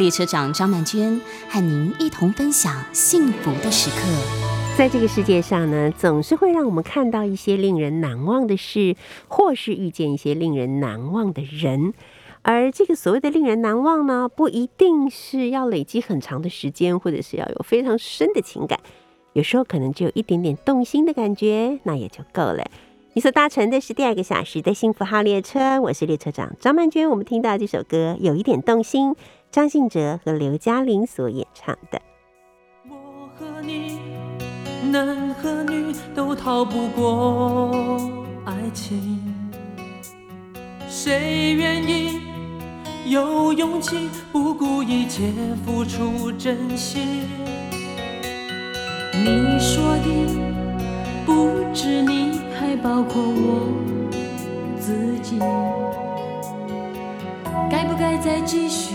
列车长张曼娟和您一同分享幸福的时刻。在这个世界上呢，总是会让我们看到一些令人难忘的事，或是遇见一些令人难忘的人。而这个所谓的令人难忘呢，不一定是要累积很长的时间，或者是要有非常深的情感，有时候可能只有一点点动心的感觉，那也就够了。你所搭乘的是第二个小时的幸福号列车，我是列车长张曼娟。我们听到这首歌有一点动心，张信哲和刘嘉玲所演唱的。我和你。男和女都逃不过爱情，谁愿意有勇气不顾一切付出真心？你说的不止你，还包括我自己。该不该再继续？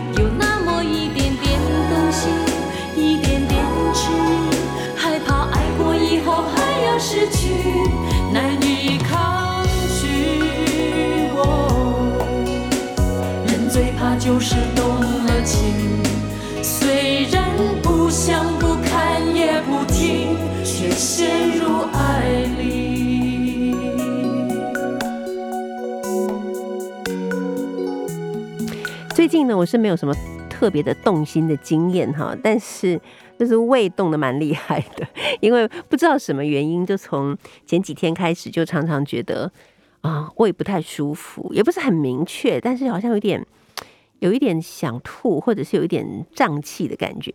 失去，难以抗拒。人最怕就是动了情，虽然不想、不看、也不听，却陷入爱里。最近呢，我是没有什么特别的动心的经验哈，但是。就是胃动的蛮厉害的，因为不知道什么原因，就从前几天开始就常常觉得啊胃不太舒服，也不是很明确，但是好像有点有一点想吐，或者是有一点胀气的感觉。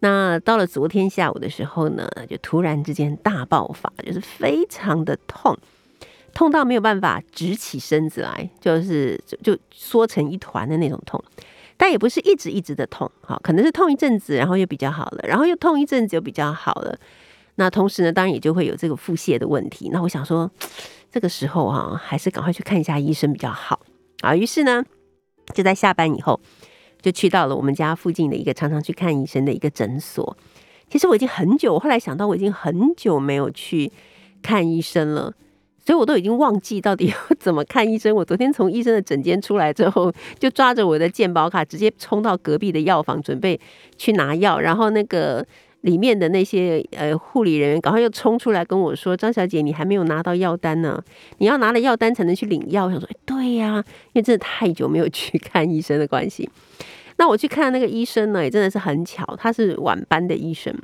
那到了昨天下午的时候呢，就突然之间大爆发，就是非常的痛，痛到没有办法直起身子来，就是就缩成一团的那种痛。但也不是一直一直的痛，哈，可能是痛一阵子，然后又比较好了，然后又痛一阵子又比较好了。那同时呢，当然也就会有这个腹泻的问题。那我想说，这个时候哈，还是赶快去看一下医生比较好啊。于是呢，就在下班以后，就去到了我们家附近的一个常常去看医生的一个诊所。其实我已经很久，我后来想到我已经很久没有去看医生了。所以我都已经忘记到底要怎么看医生。我昨天从医生的诊间出来之后，就抓着我的健保卡，直接冲到隔壁的药房，准备去拿药。然后那个里面的那些呃护理人员，赶快又冲出来跟我说：“张小姐，你还没有拿到药单呢，你要拿了药单才能去领药。”我想说：“，对呀，因为真的太久没有去看医生的关系。”那我去看那个医生呢，也真的是很巧，他是晚班的医生。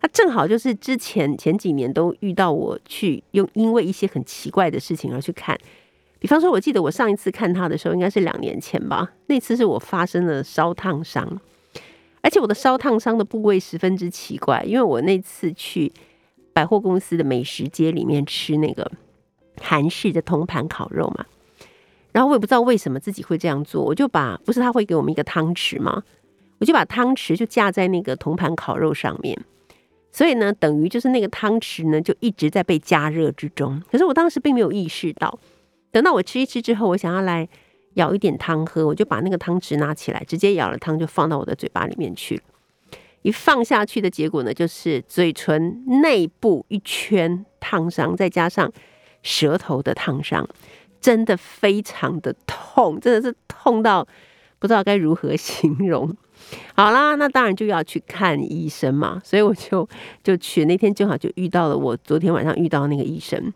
他正好就是之前前几年都遇到我去用，因为一些很奇怪的事情而去看。比方说，我记得我上一次看他的时候，应该是两年前吧。那次是我发生了烧烫伤，而且我的烧烫伤的部位十分之奇怪，因为我那次去百货公司的美食街里面吃那个韩式的铜盘烤肉嘛，然后我也不知道为什么自己会这样做，我就把不是他会给我们一个汤匙吗？我就把汤匙就架在那个铜盘烤肉上面。所以呢，等于就是那个汤匙呢，就一直在被加热之中。可是我当时并没有意识到，等到我吃一吃之后，我想要来舀一点汤喝，我就把那个汤匙拿起来，直接舀了汤就放到我的嘴巴里面去。一放下去的结果呢，就是嘴唇内部一圈烫伤，再加上舌头的烫伤，真的非常的痛，真的是痛到不知道该如何形容。好啦，那当然就要去看医生嘛，所以我就就去。那天正好就遇到了我昨天晚上遇到那个医生。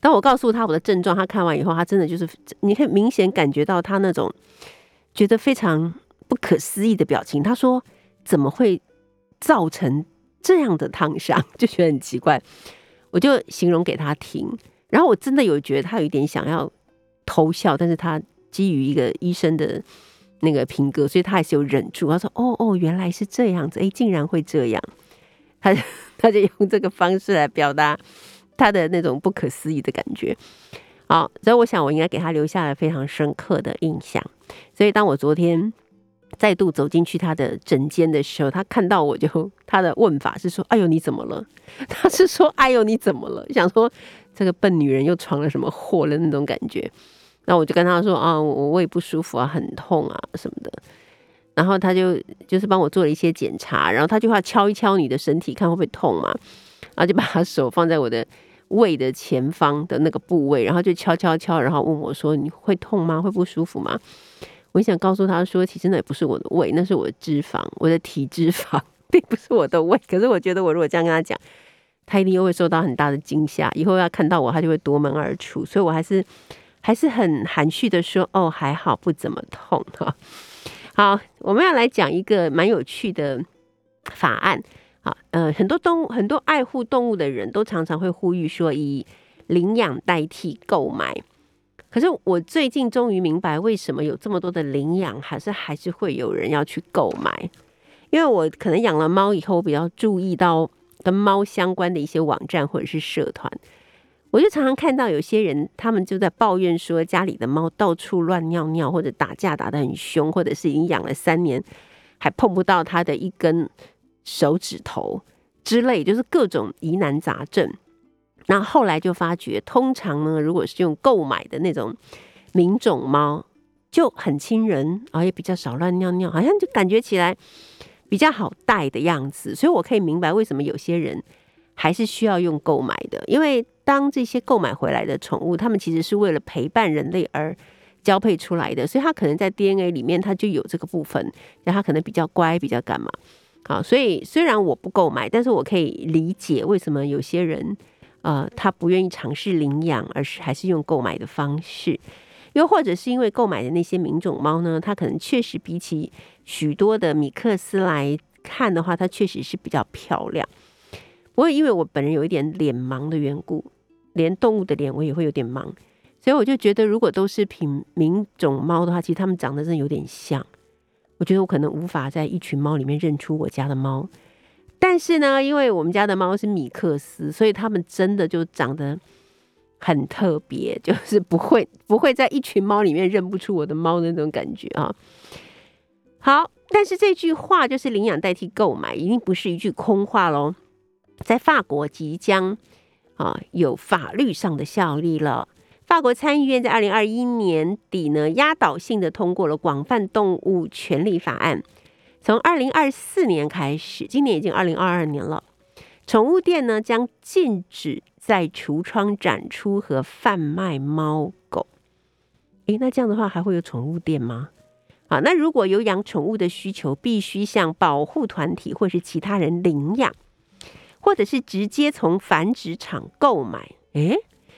当我告诉他我的症状，他看完以后，他真的就是你可以明显感觉到他那种觉得非常不可思议的表情。他说：“怎么会造成这样的烫伤？就觉得很奇怪。我就形容给他听，然后我真的有觉得他有一点想要偷笑，但是他基于一个医生的那个平哥，所以他还是有忍住。他说：“哦哦，原来是这样子，哎，竟然会这样。”他 他就用这个方式来表达他的那种不可思议的感觉。好，所以我想我应该给他留下了非常深刻的印象。所以当我昨天再度走进去他的诊间的时候，他看到我就他的问法是说：“哎呦，你怎么了？” 他是说：“哎呦，你怎么了？”想说这个笨女人又闯了什么祸了那种感觉。那我就跟他说：“啊，我胃不舒服啊，很痛啊什么的。”然后他就就是帮我做了一些检查，然后他就要敲一敲你的身体，看会不会痛嘛。然后就把他手放在我的。胃的前方的那个部位，然后就敲敲敲，然后问我说：“你会痛吗？会不舒服吗？”我想告诉他说：“其实那也不是我的胃，那是我的脂肪，我的体脂肪，并不是我的胃。”可是我觉得，我如果这样跟他讲，他一定又会受到很大的惊吓。以后要看到我，他就会夺门而出。所以我还是还是很含蓄的说：“哦，还好，不怎么痛。”哈，好，我们要来讲一个蛮有趣的法案。好，呃，很多动物，很多爱护动物的人都常常会呼吁说，以领养代替购买。可是我最近终于明白，为什么有这么多的领养，还是还是会有人要去购买。因为我可能养了猫以后，我比较注意到跟猫相关的一些网站或者是社团，我就常常看到有些人，他们就在抱怨说，家里的猫到处乱尿尿，或者打架打得很凶，或者是已经养了三年还碰不到它的一根。手指头之类，就是各种疑难杂症。那后来就发觉，通常呢，如果是用购买的那种名种猫，就很亲人，而也比较少乱尿尿，好像就感觉起来比较好带的样子。所以我可以明白为什么有些人还是需要用购买的，因为当这些购买回来的宠物，它们其实是为了陪伴人类而交配出来的，所以它可能在 DNA 里面它就有这个部分，然后它可能比较乖，比较干嘛。好，所以虽然我不购买，但是我可以理解为什么有些人，呃，他不愿意尝试领养，而是还是用购买的方式。又或者是因为购买的那些名种猫呢，它可能确实比起许多的米克斯来看的话，它确实是比较漂亮。不过因为我本人有一点脸盲的缘故，连动物的脸我也会有点盲，所以我就觉得如果都是品名种猫的话，其实它们长得真的有点像。我觉得我可能无法在一群猫里面认出我家的猫，但是呢，因为我们家的猫是米克斯，所以它们真的就长得很特别，就是不会不会在一群猫里面认不出我的猫的那种感觉啊。好，但是这句话就是领养代替购买，一定不是一句空话喽。在法国即将啊有法律上的效力了。法国参议院在二零二一年底呢，压倒性的通过了《广泛动物权利法案》。从二零二四年开始，今年已经二零二二年了，宠物店呢将禁止在橱窗展出和贩卖猫狗。诶，那这样的话还会有宠物店吗？啊，那如果有养宠物的需求，必须向保护团体或是其他人领养，或者是直接从繁殖场购买。诶。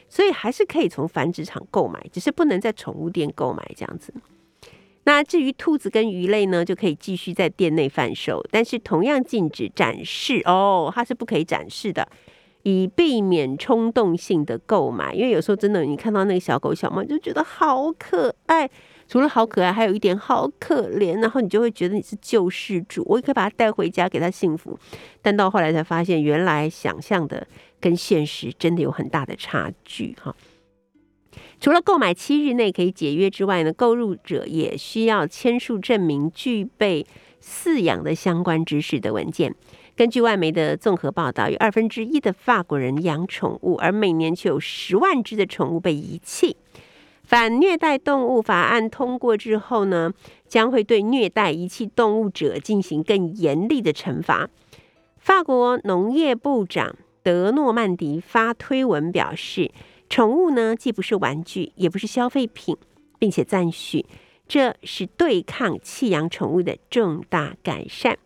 所以还是可以从繁殖场购买，只是不能在宠物店购买这样子。那至于兔子跟鱼类呢，就可以继续在店内贩售，但是同样禁止展示哦，它是不可以展示的，以避免冲动性的购买。因为有时候真的，你看到那个小狗小猫，就觉得好可爱。除了好可爱，还有一点好可怜，然后你就会觉得你是救世主，我也可以把它带回家给它幸福。但到后来才发现，原来想象的跟现实真的有很大的差距哈。除了购买七日内可以解约之外呢，购入者也需要签署证明具备饲养的相关知识的文件。根据外媒的综合报道，有二分之一的法国人养宠物，而每年却有十万只的宠物被遗弃。反虐待动物法案通过之后呢，将会对虐待遗弃动物者进行更严厉的惩罚。法国农业部长德诺曼迪发推文表示，宠物呢既不是玩具，也不是消费品，并且赞许这是对抗弃养宠物的重大改善。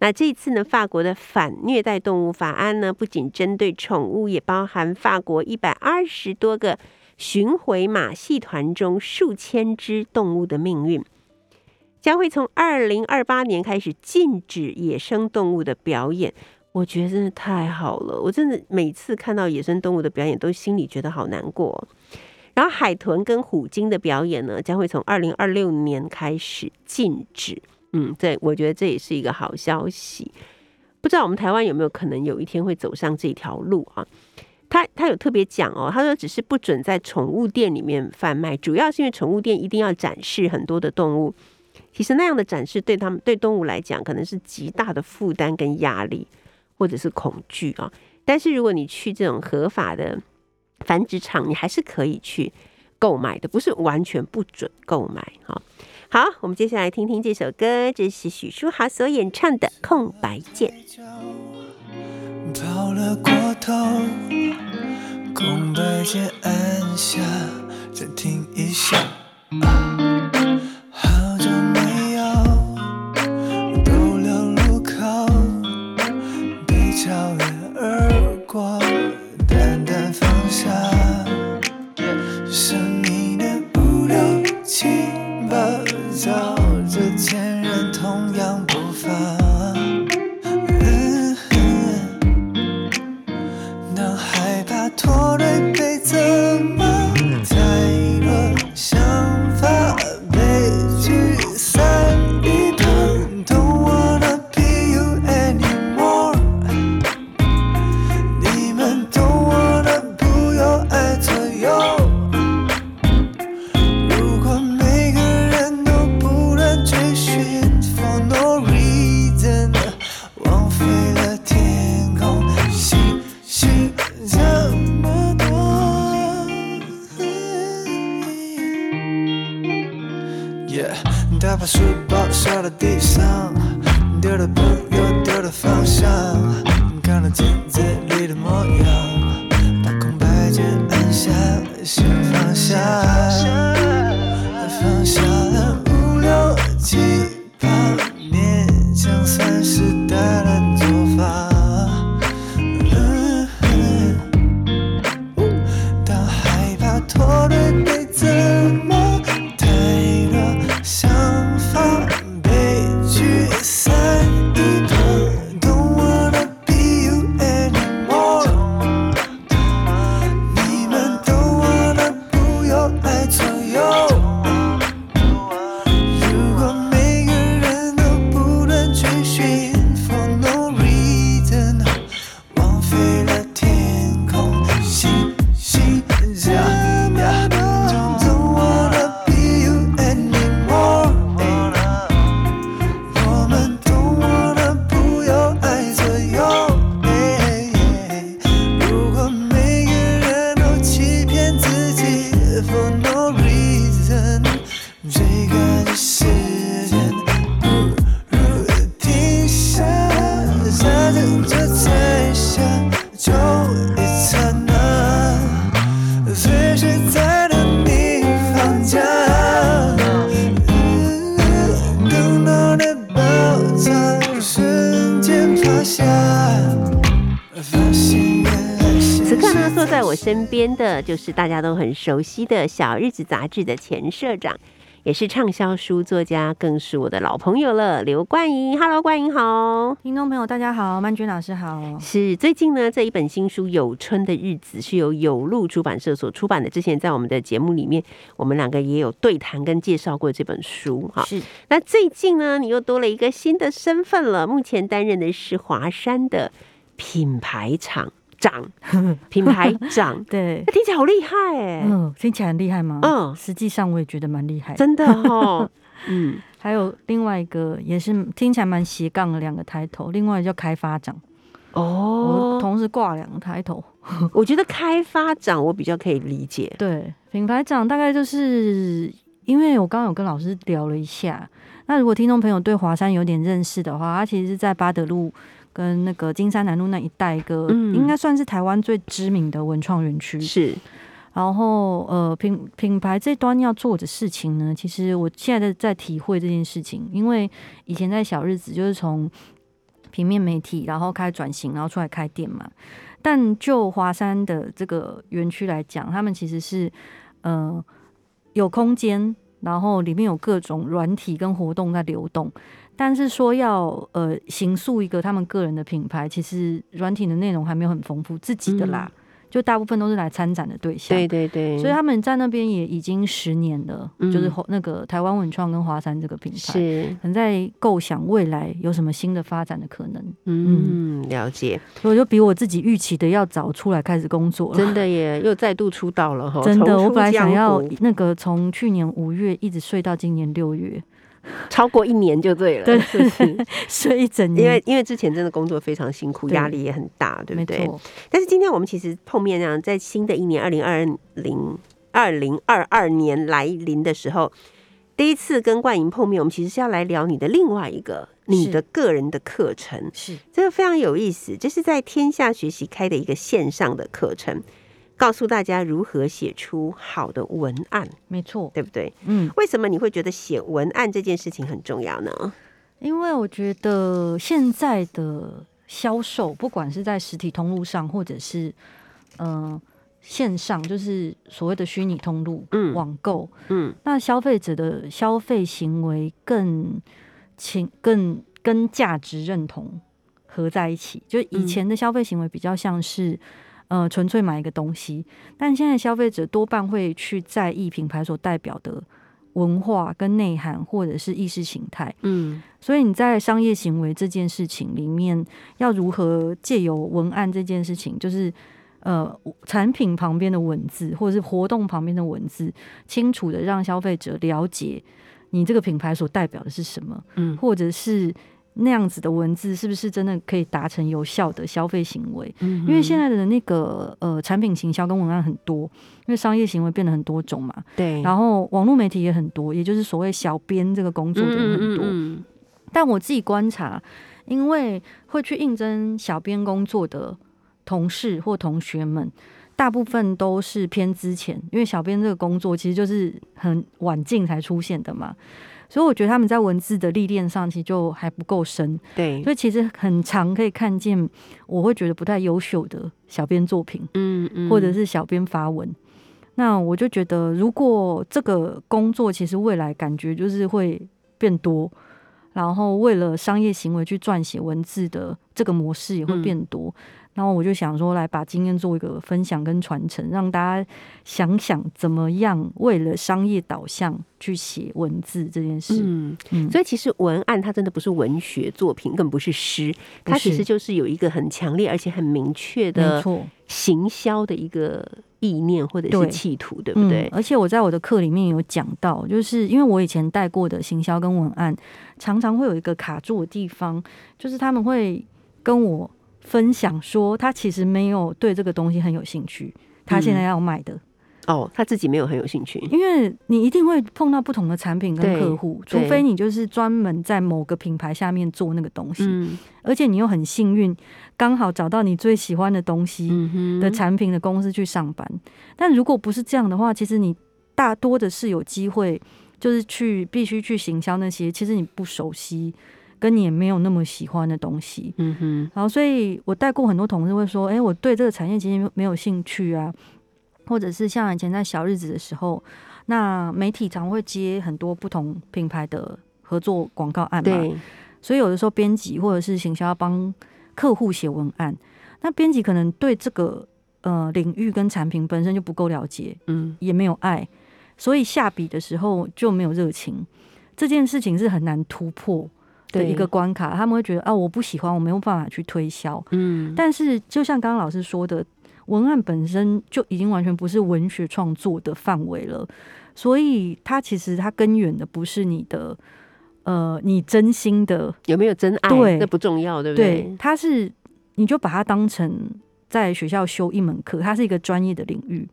那这次呢，法国的反虐待动物法案呢，不仅针对宠物，也包含法国一百二十多个。巡回马戏团中数千只动物的命运，将会从二零二八年开始禁止野生动物的表演。我觉得真的太好了，我真的每次看到野生动物的表演，都心里觉得好难过。然后海豚跟虎鲸的表演呢，将会从二零二六年开始禁止。嗯，对，我觉得这也是一个好消息。不知道我们台湾有没有可能有一天会走上这条路啊？他他有特别讲哦，他说只是不准在宠物店里面贩卖，主要是因为宠物店一定要展示很多的动物，其实那样的展示对他们对动物来讲可能是极大的负担跟压力。或者是恐惧啊，但是如果你去这种合法的繁殖场，你还是可以去购买的，不是完全不准购买哈。好，我们接下来听听这首歌，这是许书豪所演唱的《空白键》。到了过头，空白键按下，暂停一下。好久没有逗留路口，被超越而过，淡淡放下。生命的五六七。就是大家都很熟悉的小日子杂志的前社长，也是畅销书作家，更是我的老朋友了。刘冠莹，Hello，冠莹好，听众朋友大家好，曼君老师好。是最近呢，这一本新书《有春的日子》是由有路出版社所出版的。之前在我们的节目里面，我们两个也有对谈跟介绍过这本书哈。是，那最近呢，你又多了一个新的身份了，目前担任的是华山的品牌厂。长 品牌长，对，听起来好厉害哎，嗯，听起来很厉害吗？嗯，实际上我也觉得蛮厉害，真的哦。嗯，还有另外一个也是听起来蛮斜杠的两个抬头，另外叫开发长哦，同时挂两个抬头。我觉得开发长我比较可以理解，对，品牌长大概就是因为我刚刚有跟老师聊了一下，那如果听众朋友对华山有点认识的话，他其实是在巴德路。跟那个金山南路那一带，一个应该算是台湾最知名的文创园区。是，然后呃品品牌这端要做的事情呢，其实我现在在体会这件事情，因为以前在小日子就是从平面媒体，然后开始转型，然后出来开店嘛。但就华山的这个园区来讲，他们其实是呃有空间。然后里面有各种软体跟活动在流动。但是说要呃形塑一个他们个人的品牌，其实软体的内容还没有很丰富，自己的啦，就大部分都是来参展的对象。对对对，所以他们在那边也已经十年了，嗯。就是那个台湾文创跟华山这个品牌，是。可能在构想未来有什么新的发展的可能，嗯，了解，所以就比我自己预期的要早出来开始工作了。真的耶，又再度出道了哈，真的，我本来想要那个从去年五月一直睡到今年六月，超过一年就对了，对是不是？睡一整年，因为因为之前真的工作非常辛苦，压力也很大，对不对？但是今天我们其实碰面啊，在新的一年二零二零二零二二年来临的时候，第一次跟冠莹碰面，我们其实是要来聊你的另外一个你的个人的课程，是。这个非常有意思，这是在天下学习开的一个线上的课程，告诉大家如何写出好的文案，没错，对不对？嗯，为什么你会觉得写文案这件事情很重要呢？因为我觉得现在的销售，不管是在实体通路上，或者是嗯、呃线上，就是所谓的虚拟通路，嗯网购，嗯那消费者的消费行为更情更跟价值认同合在一起。就以前的消费行为比较像是。呃，纯粹买一个东西，但现在消费者多半会去在意品牌所代表的文化跟内涵，或者是意识形态。嗯所以你在商业行为这件事情里面，要如何借由文案这件事情，就是呃产品旁边的文字，或者是活动旁边的文字，清楚的让消费者了解你这个品牌所代表的是什么，嗯或者是那样子的文字是不是真的可以达成有效的消费行为？嗯因为现在的那个呃产品行销跟文案很多，因为商业行为变得很多种嘛，对，然后网络媒体也很多，也就是所谓小编这个工作的人很多。嗯但我自己观察，因为会去应征小编工作的同事或同学们，大部分都是偏之前，因为小编这个工作其实就是很晚近才出现的嘛，所以我觉得他们在文字的历练上其实就还不够深，对，所以其实很常可以看见我会觉得不太优秀的小编作品。嗯嗯或者是小编发文。那我就觉得，如果这个工作其实未来感觉就是会变多，然后为了商业行为去撰写文字的这个模式也会变多。然后我就想说，来把经验做一个分享跟传承，让大家想想怎么样为了商业导向去写文字这件事。嗯，嗯，所以其实文案它真的不是文学作品，更不是诗，它其实就是有一个很强烈而且很明确的，行销的一个意念或者是企图，对不对？嗯？而且我在我的课里面有讲到，就是因为我以前带过的行销跟文案，常常会有一个卡住的地方，就是他们会跟我分享说，他其实没有对这个东西很有兴趣，他现在要卖的，哦，他自己没有很有兴趣，因为你一定会碰到不同的产品跟客户，除非你就是专门在某个品牌下面做那个东西，嗯。而且你又很幸运，刚好找到你最喜欢的东西，的产品的公司去上班。但如果不是这样的话，其实你大多的是有机会，就是去必须去行销那些其实你不熟悉，跟你也没有那么喜欢的东西。嗯哼，然后，所以我带过很多同事会说：“诶，我对这个产业其实没有兴趣啊。”或者是像以前在小日子的时候，那媒体常会接很多不同品牌的合作广告案嘛，对，所以有的时候编辑或者是行销要帮客户写文案，那编辑可能对这个呃领域跟产品本身就不够了解，嗯也没有爱，所以下笔的时候就没有热情。这件事情是很难突破的对一个关卡，他们会觉得啊，我不喜欢，我没有办法去推销。嗯，但是就像刚刚老师说的，文案本身就已经完全不是文学创作的范围了，所以它其实它根源的不是你的呃你真心的有没有真爱？对这不重要，对不对，它是你就把它当成在学校修一门课，它是一个专业的领域，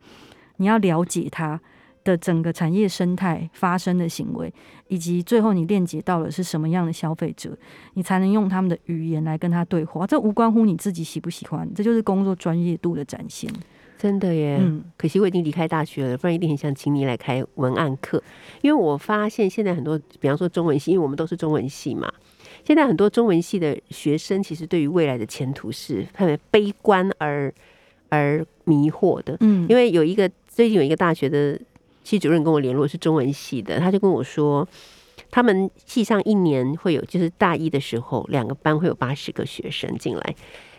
你要了解它的整个产业生态发生的行为，以及最后你链接到了是什么样的消费者，你才能用他们的语言来跟他对话。这无关乎你自己喜不喜欢，这就是工作专业度的展现。真的耶。嗯，可惜我已经离开大学了，不然一定很想请你来开文案课。因为我发现现在很多，比方说中文系，因为我们都是中文系嘛，现在很多中文系的学生其实对于未来的前途是特别悲观而而迷惑的。嗯，因为有一个最近有一个大学的系主任跟我联络是中文系的，他就跟我说，他们系上一年会有，就是大一的时候，两个班会有八十个学生进来，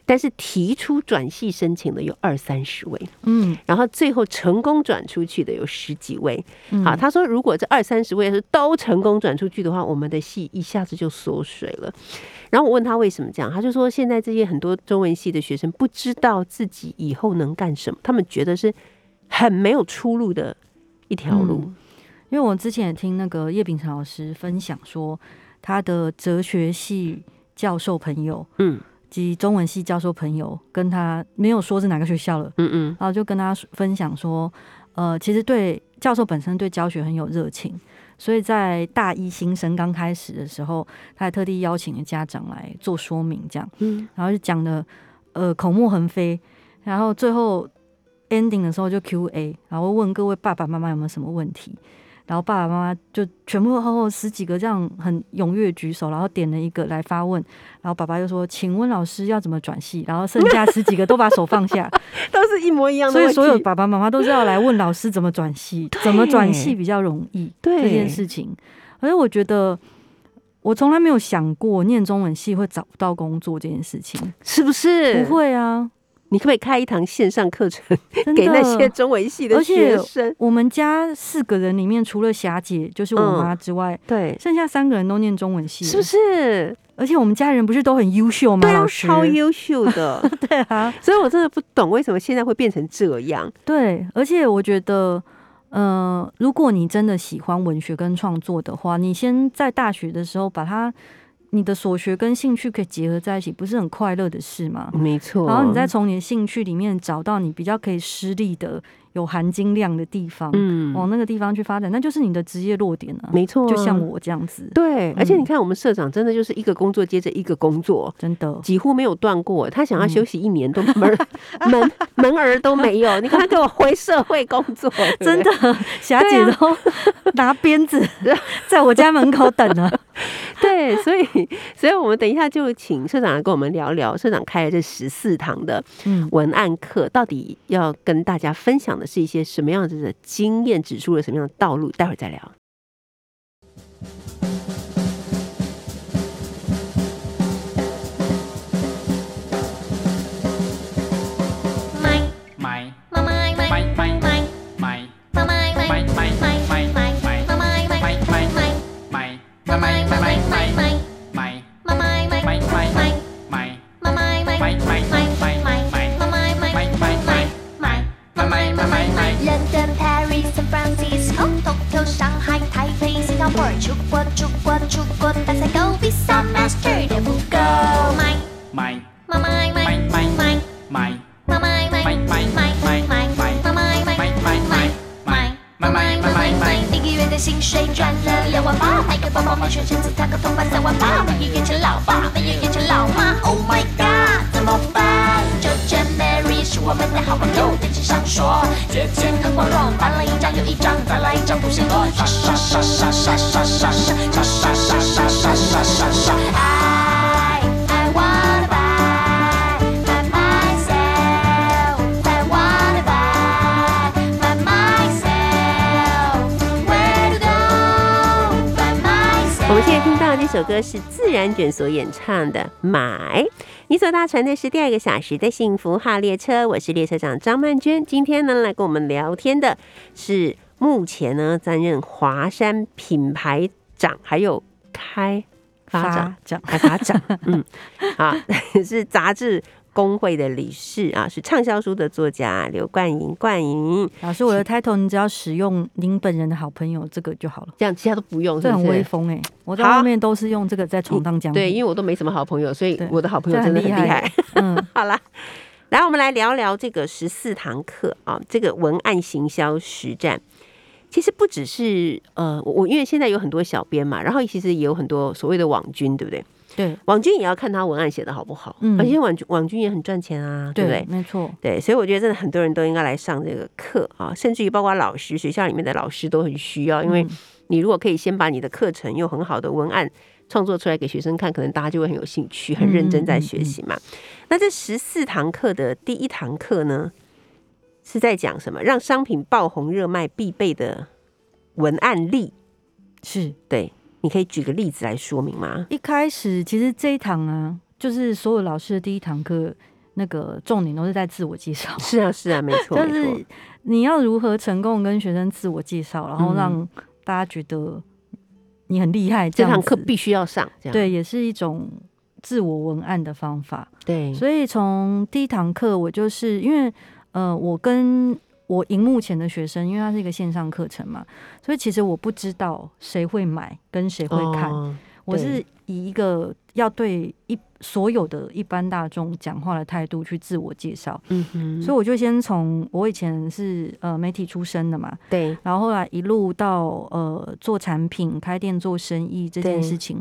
但是提出转系申请的有二三十位，嗯，然后最后成功转出去的有十几位。嗯好，他说如果这二三十位是都成功转出去的话，我们的系一下子就缩水了。然后我问他为什么这样，他就说现在这些很多中文系的学生不知道自己以后能干什么，他们觉得是很没有出路的一条路。嗯。因为我之前也听那个叶秉成老师分享说，他的哲学系教授朋友嗯。及中文系教授朋友跟他没有说是哪个学校了，嗯嗯。然后就跟他分享说，呃，其实对教授本身对教学很有热情，所以在大一新生刚开始的时候，他还特地邀请了家长来做说明，这样，嗯，然后就讲的呃口沫横飞，然后最后 ending 的时候就 Q&A，然后问各位爸爸妈妈有没有什么问题。然后爸爸妈妈就全部厚厚十几个这样很踊跃举手，然后点了一个来发问，然后爸爸又说：“请问老师要怎么转系？”然后剩下十几个都把手放下，都是一模一样的。所以所有爸爸妈妈都是要来问老师怎么转系，怎么转系比较容易对这件事情。而且我觉得，我从来没有想过念中文系会找不到工作这件事情。是不是？不，会啊，你可不可以开一堂线上课程 给那些中文系的学生？我们家四个人里面，除了霞姐就是我妈之外，对，剩下三个人都念中文系，是不？是？而且我们家人不是都很优秀吗？对啊老，师超优秀的。对啊，所以我真的不懂为什么现在会变成这样。对，而且我觉得，呃，如果你真的喜欢文学跟创作的话，你先在大学的时候把它你的所学跟兴趣可以结合在一起，不是很快乐的事吗？没错然后你再从你的兴趣里面找到你比较可以施力的、有含金量的地方，嗯，往那个地方去发展，那就是你的职业落点啊。没错啊，就像我这样子，对，而且嗯你看我们社长真的就是一个工作接着一个工作。真的，几乎没有断过，他想要嗯休息一年都 门儿、门门儿都没有。你看他给我回社会工作，真的，霞姐都拿鞭子 在我家门口等了。对，所以所以我们等一下就请社长来跟我们聊聊，社长开了这十四堂的嗯，文案课，到底要跟大家分享是一些什么样子的经验，指出了什么样的道路？待会儿再聊。hỏi Chúc quân, chúc quân, chúc quân Ta sẽ câu go Visa Master để vụ go Mày. Mày. Mà mày mày mày mày mày. Mà mày mày mày mày mày mày mày Mà mày. mày mày. Mày mày mày Mà mày mày mày. mày. Tình yêu đến sinh sôi tràn lờ lờ hoa bá Hãy cầm bóng bóng mà chuyện chân sự thật có thông báo ra hoa bá Mày như kia chân lão bá, mày như kia chân lão ma. Oh my god, the mong ba Cho chân em 我们的好朋友，电视上说借钱很光荣，办了一张又一张，再来一张不嫌多，刷刷刷刷刷刷刷刷刷刷刷刷刷刷这首歌是自然卷所演唱的《买》。你所搭乘的是第二个小时的幸福号列车，我是列车长张曼娟。今天呢，来跟我们聊天的是目前呢担任华山品牌长，还有开发长，开发长，嗯，啊，是杂志工会的理事啊，是畅销书的作家刘冠莹，冠莹，老师，我的 title 你只要使用您本人的好朋友这个就好了，这样其他都不用，是这很威风哎、我在好外面都是用这个在闯荡江湖。对，因为我都没什么好朋友，所以我的好朋友真的很厉很厉害害。嗯，好啦，来，我们来聊聊这个十四堂课啊，这个文案行销实战。其实不只是呃，我我因为现在有很多小编嘛，然后其实也有很多所谓的网军，对不对？对网军也要看他文案写的好不好，嗯而且网军网军也很赚钱啊，对不对？没错，对，所以我觉得真的很多人都应该来上这个课啊，甚至于包括老师，学校里面的老师都很需要，因为嗯你如果可以先把你的课程用很好的文案创作出来给学生看，可能大家就会很有兴趣，很认真在学习嘛。那这十四堂课的第一堂课呢，是在讲什么？让商品爆红热卖必备的文案力。是对，你可以举个例子来说明吗？一开始其实这一堂啊，就是所有老师的第一堂课，那个重点都是在自我介绍。是啊，是啊，没 错，就是你要如何成功跟学生自我介绍，然后嗯让大家觉得你很厉害。样这堂课必须要上，这样对，也是一种自我文案的方法。对，所以从第一堂课，我就是因为呃，我跟我荧幕前的学生，因为它是一个线上课程嘛，所以其实我不知道谁会买跟谁会看。哦我是以一个要对一所有的一般大众讲话的态度去自我介绍，嗯哼，所以我就先从我以前是呃媒体出身的嘛，对，然后后来一路到呃做产品、开店做生意这件事情，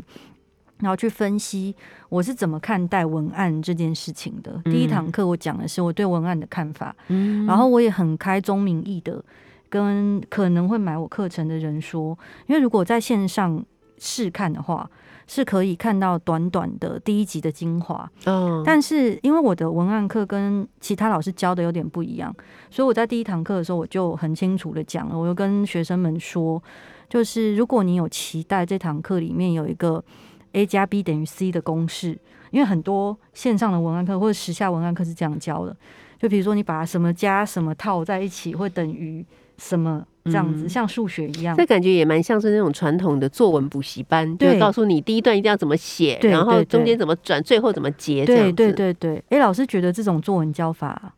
然后去分析我是怎么看待文案这件事情的。第一堂课我讲的是我对文案的看法，嗯。然后我也很开宗明义的跟可能会买我课程的人说，因为如果在线上试看的话，是可以看到短短的第一集的精华，哦，但是因为我的文案课跟其他老师教的有点不一样，所以我在第一堂课的时候我就很清楚的讲了，我就跟学生们说，就是如果你有期待这堂课里面有一个 A 加 B 等于 C 的公式，因为很多线上的文案课或者时下文案课是这样教的，就比如说你把什么加什么套在一起会等于什么这样子，嗯像数学一样这。感觉也蛮像是那种传统的作文补习班，就是告诉你第一段一定要怎么写，然后中间怎么转，最后怎么结，这样对对对，哎、老师觉得这种作文教法，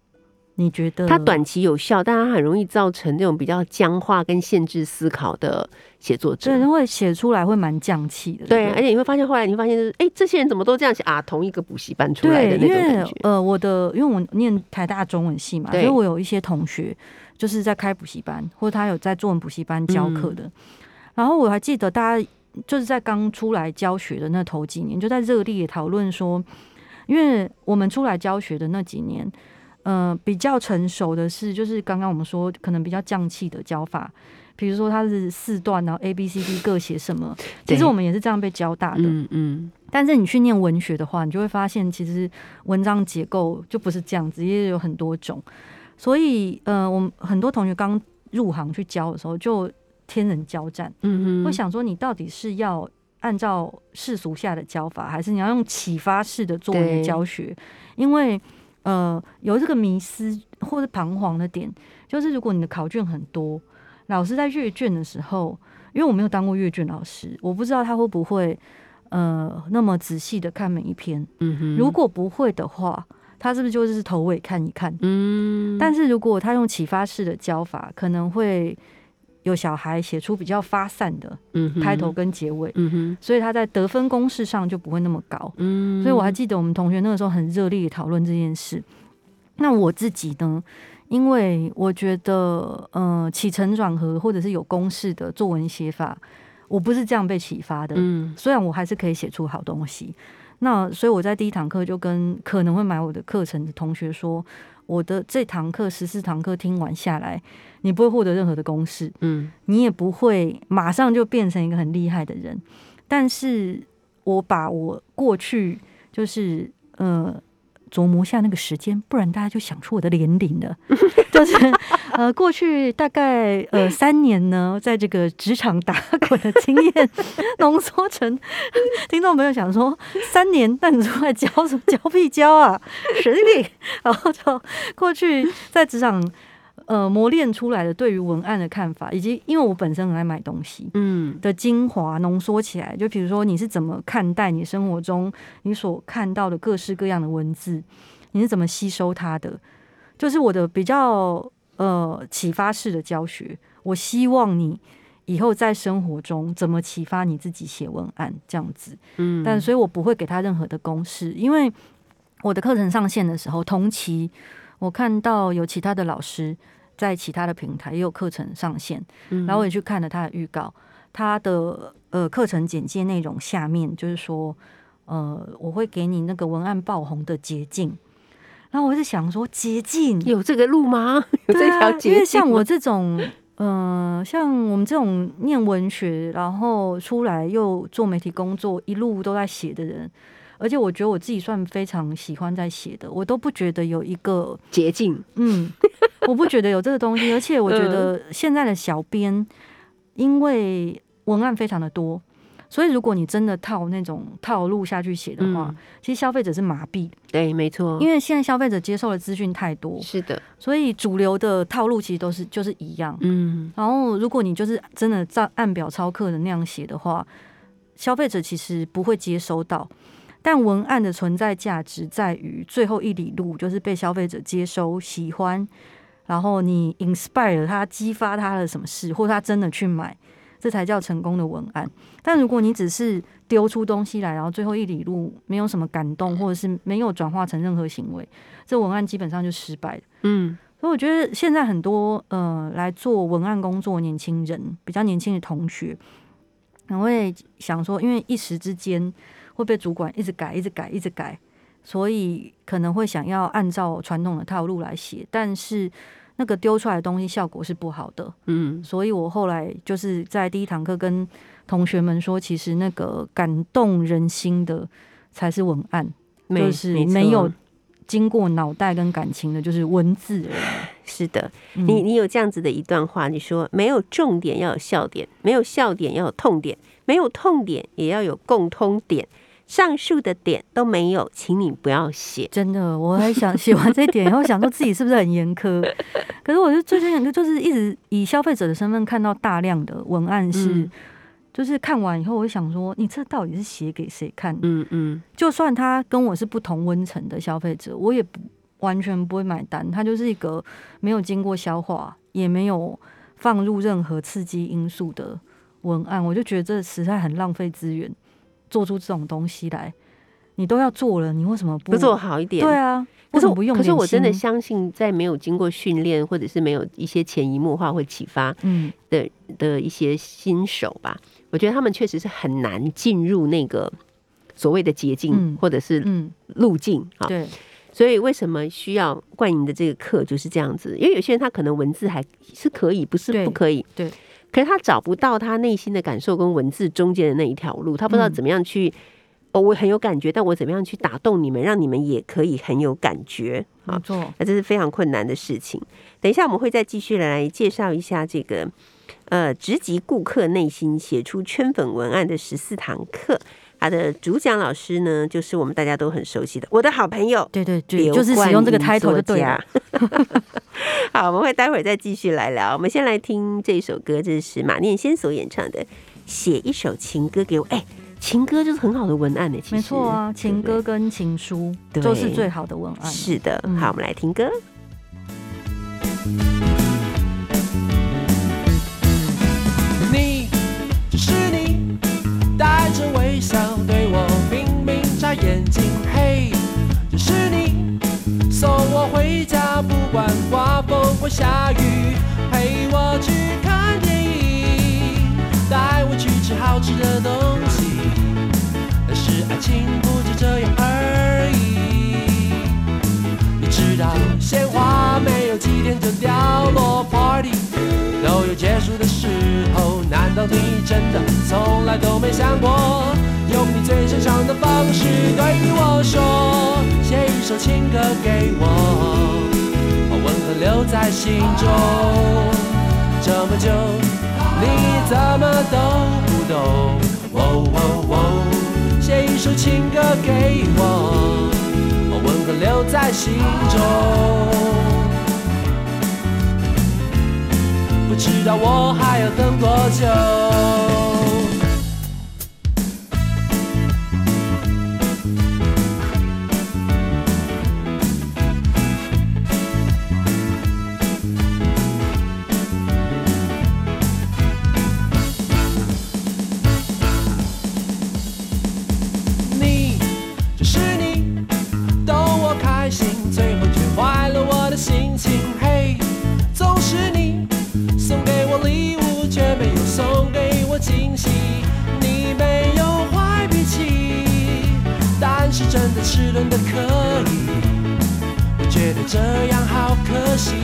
你觉得它短期有效，但它很容易造成这种比较僵化跟限制思考的写作者。对，会写出来会蛮降气的。对，而且你会发现后来你会发现就是，哎，这些人怎么都这样写啊？同一个补习班出来的，那因为种感觉。呃，我的因为我念台大中文系嘛，所对以我有一些同学就是在开补习班，或者他有在作文补习班教课嗯的。然后我还记得大家就是在刚出来教学的那头几年，就在热烈讨论说，因为我们出来教学的那几年，呃，比较成熟的是，就是刚刚我们说可能比较降气的教法。比如说它是四段，然后 A B C D 各写什么，其实我们也是这样被教大的。嗯嗯，但是你去念文学的话，你就会发现，其实文章结构就不是这样子，也有很多种。所以，呃，我们很多同学刚入行去教的时候，就天人交战，嗯嗯，会想说，你到底是要按照世俗下的教法，还是你要用启发式的作文教学？因为，呃，有这个迷失或者彷徨的点，就是如果你的考卷很多，老师在阅卷的时候，因为我没有当过阅卷老师，我不知道他会不会呃那么仔细的看每一篇。嗯哼，如果不会的话，他是不是就是头尾看一看？嗯，但是如果他用启发式的教法，可能会有小孩写出比较发散的嗯开头，跟结尾，嗯哼，所以他在得分公式上就不会那么高。嗯，所以我还记得我们同学那个时候很热烈地讨论这件事。那我自己呢？因为我觉得，呃，起承转合或者是有公式的作文写法，我不是这样被启发的。嗯虽然我还是可以写出好东西，那所以我在第一堂课就跟可能会买我的课程的同学说，我的这堂课十四堂课听完下来，你不会获得任何的公式，嗯你也不会马上就变成一个很厉害的人，但是我把我过去就是呃。琢磨下那个时间，不然大家就想出我的年龄了。就是呃，过去大概呃三年呢，在这个职场打滚的经验浓缩成，听众朋友想说三年，那你出来教什么教屁教啊，神经病！然后就过去在职场呃磨练出来的对于文案的看法，以及因为我本身很爱买东西，嗯的精华浓缩起来，就比如说你是怎么看待你生活中你所看到的各式各样的文字，你是怎么吸收它的，就是我的比较呃启发式的教学。我希望你以后在生活中怎么启发你自己写文案这样子，嗯，但所以我不会给他任何的公式，因为我的课程上线的时候，同期我看到有其他的老师在其他的平台也有课程上线，嗯然后我也去看了他的预告，他的呃课程简介内容下面就是说，呃，我会给你那个文案爆红的捷径。然后我就想说，捷径有这个路吗？有这条捷径吗？因为像我这种，呃，像我们这种念文学，然后出来又做媒体工作，一路都在写的人，而且我觉得我自己算非常喜欢在写的，我都不觉得有一个捷径，嗯，我不觉得有这个东西，而且我觉得现在的小编因为文案非常的多，所以如果你真的套那种套路下去写的话，嗯其实消费者是麻痹，对，没错，因为现在消费者接受的资讯太多，是的，所以主流的套路其实都是就是一样。嗯，然后，如果你就是真的照按表操课的那样写的话，消费者其实不会接收到。但文案的存在价值在于最后一里路，就是被消费者接收、喜欢，然后你 inspire 他，激发他的什么事，或他真的去买，这才叫成功的文案。但如果你只是丢出东西来，然后最后一里路没有什么感动，或者是没有转化成任何行为，这文案基本上就失败了。嗯，所以我觉得现在很多呃来做文案工作年轻人，比较年轻的同学，可能会想说，因为一时之间会被主管一直改、一直改、一直改，所以可能会想要按照传统的套路来写，但是那个丢出来的东西效果是不好的。嗯，所以我后来就是在第一堂课跟同学们说，其实那个感动人心的才是文案，没就是没有经过脑袋跟感情的，就是文字。是的，嗯你你有这样子的一段话，你说没有重点要有笑点，没有笑点要有痛点，没有痛点也要有共通点。上述的点都没有，请你不要写。真的，我还想写完这一点，然后想说自己是不是很严苛。可是我就最近就是一直以消费者的身份看到大量的文案是，嗯就是看完以后，我会想说，你这到底是写给谁看？嗯嗯，就算他跟我是不同温层的消费者，我也不完全不会买单。他就是一个没有经过消化，也没有放入任何刺激因素的文案，我就觉得这实在很浪费资源，做出这种东西来，你都要做了，你为什么不不做好一点。对啊，可是我为什么不用？可是我真的，相信，在没有经过训练，或者是没有一些潜移默化会启发嗯，的的一些新手吧，我觉得他们确实是很难进入那个所谓的捷径、嗯或者是嗯，路径啊。对，所以为什么需要冠莹的这个课就是这样子？因为有些人他可能文字还是可以，不是不可以，对。可是他找不到他内心的感受跟文字中间的那一条路，他不知道嗯怎么样去。哦，我很有感觉，但我怎么样去打动你们，让你们也可以很有感觉啊没？错，那这是非常困难的事情。等一下我们会再继续来介绍一下这个呃直击顾客内心，写出圈粉文案的十四堂课。它的主讲老师呢，就是我们大家都很熟悉的我的好朋友对对对，就是使用这个冠 title 英就对作了家。好，我们会待会儿再继续来聊。我们先来听这首歌，这是马念先所演唱的《写一首情歌给我》。哎，情歌就是很好的文案呢，没错啊，情歌跟情书对都是最好的文案。是的。嗯好，我们来听歌。眼睛。嘿，就是你，送我回家，不管刮风或下雨，陪我去看电影，带我去吃好吃的东西。但是爱情不就这样而已。你知道，鲜花没有几天就掉落，party 都有结束的时候。难道你真的从来都没想过，的方式对我说，写一首情歌给我，把温和留在心中。这么久，你怎么都不懂？哦哦哦，写一首情歌给我。把温和留在心中。不知道我还要等多久。这样好可惜。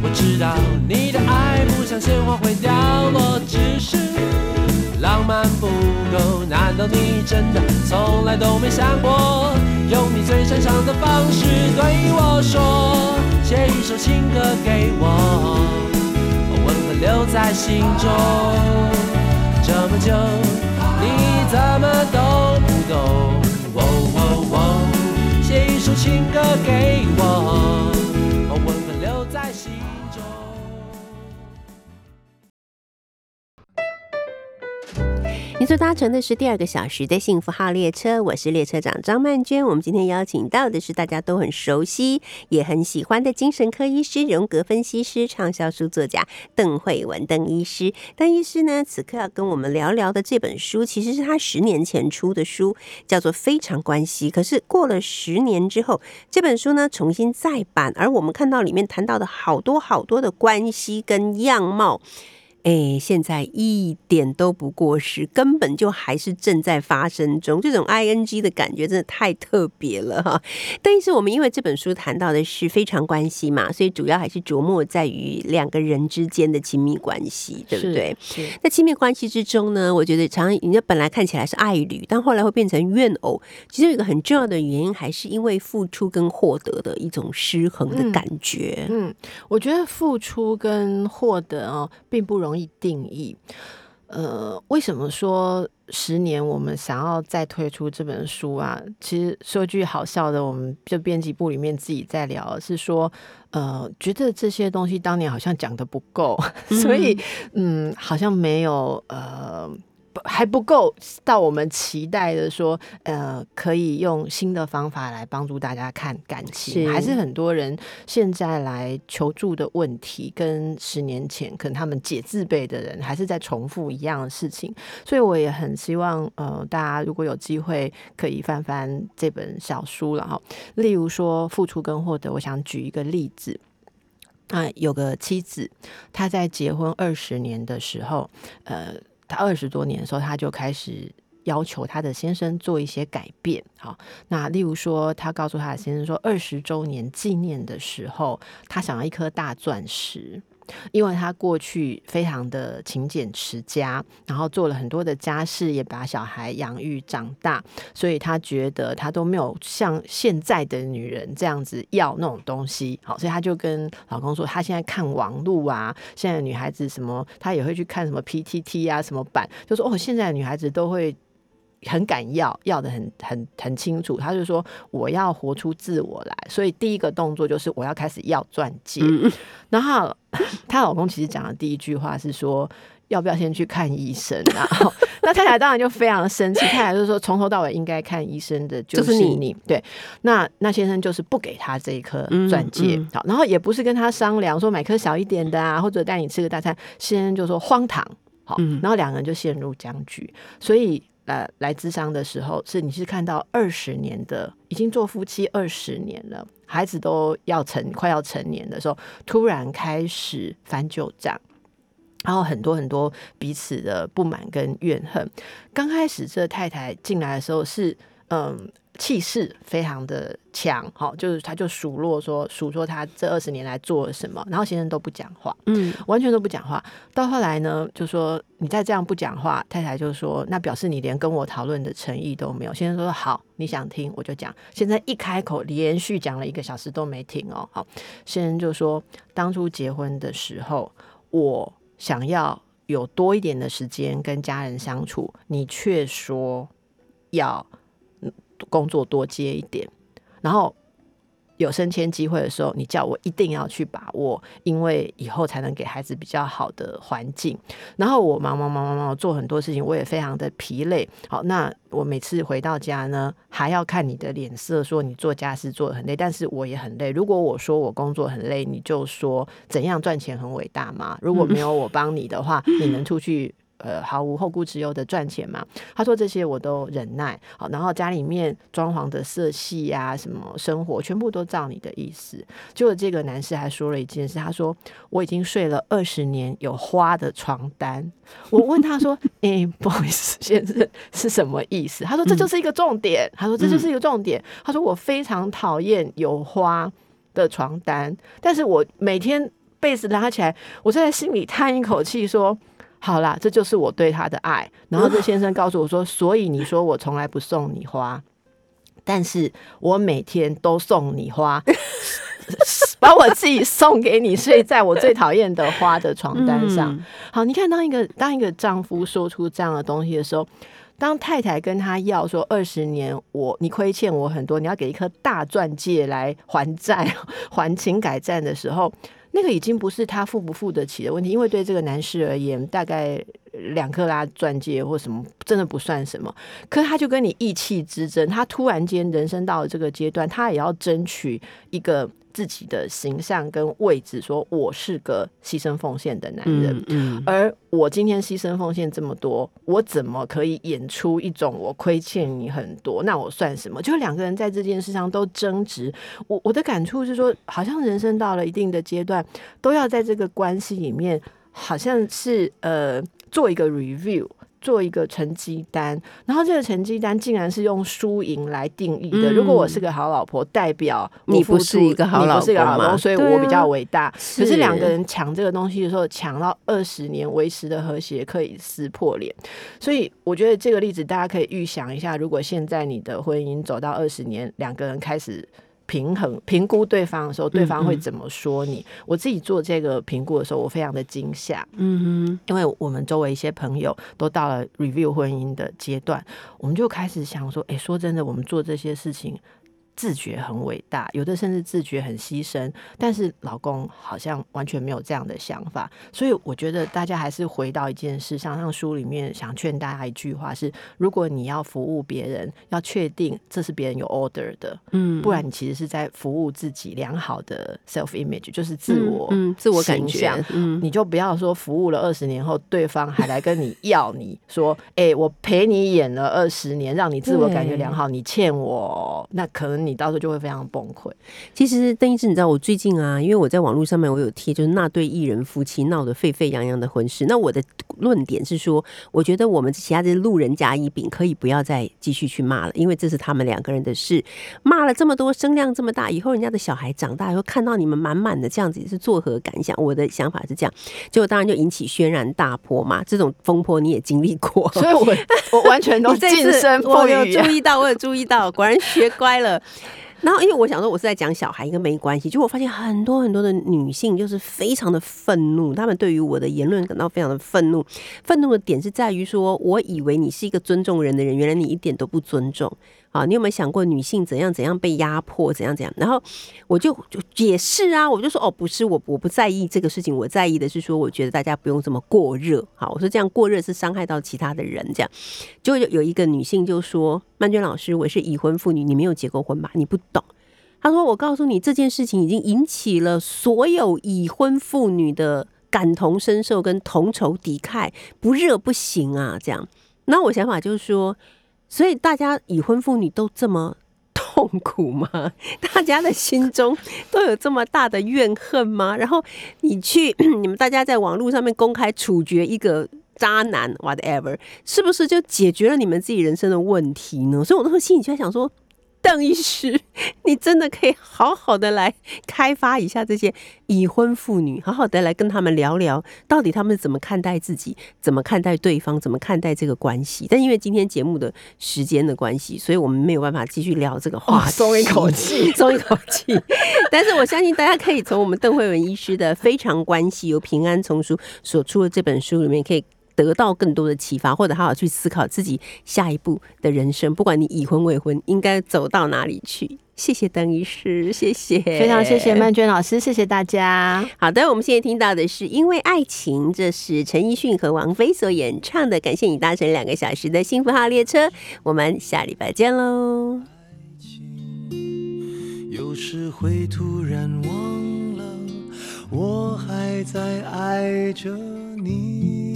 我知道你的爱不像鲜花会掉落，只是浪漫不够？难道你真的从来都没想过，用你最擅长的方式对我说，写一首情歌给我，把温暖留在心中。这么久，你怎么都不懂？首情歌给我，把温暖留在心中。你所搭乘的是第二个小时的幸福号列车，我是列车长张曼娟。我们今天邀请到的是大家都很熟悉、也很喜欢的精神科医师、荣格分析师、畅销书作家邓慧文邓医师。邓医师呢，此刻要跟我们聊聊的这本书，其实是他十年前出的书，叫做《非常关系》。可是过了十年之后，这本书呢重新再版，而我们看到里面谈到的好多好多的关系跟样貌。哎，现在一点都不过时，根本就还是正在发生中。这种 I N G 的感觉真的太特别了哈！但是我们因为这本书谈到的是非常关系嘛，所以主要还是琢磨在于两个人之间的亲密关系，对不对？是。那亲密关系之中呢，我觉得常常人家本来看起来是爱侣，但后来会变成怨偶。其实有一个很重要的原因，还是因为付出跟获得的一种失衡的感觉。嗯，我觉得付出跟获得哦，并不容易。定义，呃，为什么说十年我们想要再推出这本书啊？其实说句好笑的，我们就编辑部里面自己在聊，是说，呃，觉得这些东西当年好像讲的不够，所以，嗯，好像没有，呃。还不够到我们期待的说，呃，可以用新的方法来帮助大家看感情，还是很多人现在来求助的问题，跟十年前可能他们解自备的人还是在重复一样的事情，所以我也很希望，呃，大家如果有机会可以翻翻这本小书了哈，例如说付出跟获得，我想举一个例子，啊，有个妻子，她在结婚二十年的时候，呃。她二十多年的时候，她就开始要求她的先生做一些改变。好，那例如说，她告诉她的先生说，二十周年纪念的时候，她想要一颗大钻石。因为他过去非常的勤俭持家，然后做了很多的家事，也把小孩养育长大，所以他觉得他都没有像现在的女人这样子要那种东西。好，所以他就跟老公说，他现在看网路啊，现在女孩子什么，他也会去看什么 PTT 啊，什么版，就说哦，现在女孩子都会。很敢要，要的很很很清楚。他就说我要活出自我来，所以第一个动作就是我要开始要钻戒。然后 她老公其实讲的第一句话是说要不要先去看医生啊？那太太当然就非常的生气，太太就说从头到尾应该看医生的就是你。对，那那先生就是不给他这一颗钻戒。好，然后也不是跟他商量说买颗小一点的啊，或者带你吃个大餐。先生就说荒唐。好，然后两个人就陷入僵局。所以。呃，来智商的时候，是你是看到二十年的，已经做夫妻二十年了，孩子都要成快要成年的时候，突然开始翻旧账，然后很多很多彼此的不满跟怨恨。刚开始这太太进来的时候是，嗯。气势非常的强，好，就是他就数落说数说他这二十年来做了什么，然后先生都不讲话，嗯，完全都不讲话。到后来呢，就说你再这样不讲话，太太就说那表示你连跟我讨论的诚意都没有。先生说好，你想听我就讲。现在一开口连续讲了一个小时都没停哦，好，先生就说当初结婚的时候，我想要有多一点的时间跟家人相处，你却说要。工作多接一点，然后有升迁机会的时候，你叫我一定要去把握，因为以后才能给孩子比较好的环境。然后我忙忙忙忙忙做很多事情，我也非常的疲累。好，那我每次回到家呢，还要看你的脸色，说你做家事做的很累，但是我也很累。如果我说我工作很累，你就说怎样赚钱很伟大吗？如果没有我帮你的话，你能出去？呃，毫无后顾之忧的赚钱嘛？他说这些我都忍耐，好，然后家里面装潢的色系呀，什么生活全部都照你的意思。结果这个男士还说了一件事，他说我已经睡了二十年有花的床单。我问他说：“哎，不好意思，先生是什么意思？”他说：“这就是一个重点。”他说：“这就是一个重点。”他说：“我非常讨厌有花的床单，但是我每天被子拉起来，我就在心里叹一口气说。”好啦，这就是我对他的爱。然后这先生告诉我说，所以你说我从来不送你花，但是我每天都送你花，把我自己送给你，睡在我最讨厌的花的床单上。嗯好，你看，当一个当一个丈夫说出这样的东西的时候，当太太跟他要说二十年我你亏欠我很多，你要给一颗大钻戒来还债、还情改债的时候，那个已经不是他付不付得起的问题，因为对这个男士而言，大概两克拉钻戒或什么真的不算什么。可是他就跟你意气之争，他突然间人生到了这个阶段，他也要争取一个自己的形象跟位置，说我是个牺牲奉献的男人。嗯嗯而我今天牺牲奉献这么多，我怎么可以演出一种我亏欠你很多？那我算什么？就两个人在这件事上都争执。我我的感触是说，好像人生到了一定的阶段，都要在这个关系里面，好像是呃做一个 review。做一个成绩单，然后这个成绩单竟然是用输赢来定义的。嗯如果我是个好老婆，代表你不是一个好你不是一个老婆所以我比较伟大。可是是两个人抢这个东西的时候，抢到二十年维持的和谐可以撕破脸。所以我觉得这个例子大家可以预想一下，如果现在你的婚姻走到二十年，两个人开始。平衡评估对方的时候，对方会嗯怎么说你？我自己做这个评估的时候，我非常的惊吓。嗯因为我们周围一些朋友都到了 review 婚姻的阶段，我们就开始想说，哎，说真的，我们做这些事情。自觉很伟大，有的甚至自觉很牺牲，但是老公好像完全没有这样的想法，所以我觉得大家还是回到一件事上，像书里面想劝大家一句话是：如果你要服务别人，要确定这是别人有 order 的，嗯。不然你其实是在服务自己良好的 self image，就是自我嗯自我感觉，嗯。你就不要说服务了二十年后，对方还来跟你要你说，哎、我陪你演了二十年，让你自我感觉良好，你欠我，那可能你到时候就会非常崩溃。其实邓医师，你知道我最近啊，因为我在网络上面我有贴，就是那对艺人夫妻闹得沸沸扬扬的婚事。那我的论点是说，我觉得我们其他的路人甲乙丙可以不要再继续去骂了，因为这是他们两个人的事。骂了这么多，声量这么大，以后人家的小孩长大以后看到你们满满的这样子，是作何感想？我的想法是这样，结果当然就引起轩然大波嘛。这种风波你也经历过，所以我 我完全都你这次晋升我有注意到，我有注意到，果然学乖了。然后，因为我想说我是在讲小孩，应该没关系。就我发现很多很多的女性就是非常的愤怒，她们对于我的言论感到非常的愤怒。愤怒的点是在于说，我以为你是一个尊重人的人，原来你一点都不尊重。啊，你有没有想过女性怎样怎样被压迫，怎样怎样？然后我就就也是啊，我就说哦，不是我我不在意这个事情，我在意的是说，我觉得大家不用这么过热。好，我说这样过热是伤害到其他的人，这样。就有有一个女性就说：“曼娟老师，我是已婚妇女，你没有结过婚吧？你不懂。”她说：“我告诉你，这件事情已经引起了所有已婚妇女的感同身受跟同仇敌忾，不热不行啊！”这样。那我想法就是说，所以大家已婚妇女都这么 痛苦吗？大家的心中都有这么大的怨恨吗？然后你去 你们大家在网络上面公开处决一个渣男，whatever，是不是就解决了你们自己人生的问题呢？所以我那时候心里就在想说。邓医师，你真的可以好好的来开发一下这些已婚妇女，好好的来跟他们聊聊，到底他们怎么看待自己，怎么看待对方，怎么看待这个关系。但因为今天节目的时间的关系，所以我们没有办法继续聊这个话松一口气松一口气。但是我相信大家可以从我们邓慧文医师的《非常关系》由平安丛书所出的这本书里面，可以得到更多的启发，或者好好去思考自己下一步的人生。不管你已婚未婚，应该走到哪里去。谢谢邓医师，谢谢，非常谢谢曼娟老师，谢谢大家。好的，我们现在听到的是《因为爱情》，这是陈奕迅和王菲所演唱的。感谢你搭乘两个小时的幸福号列车，我们下礼拜见喽。有时会突然忘了，我还在爱着你。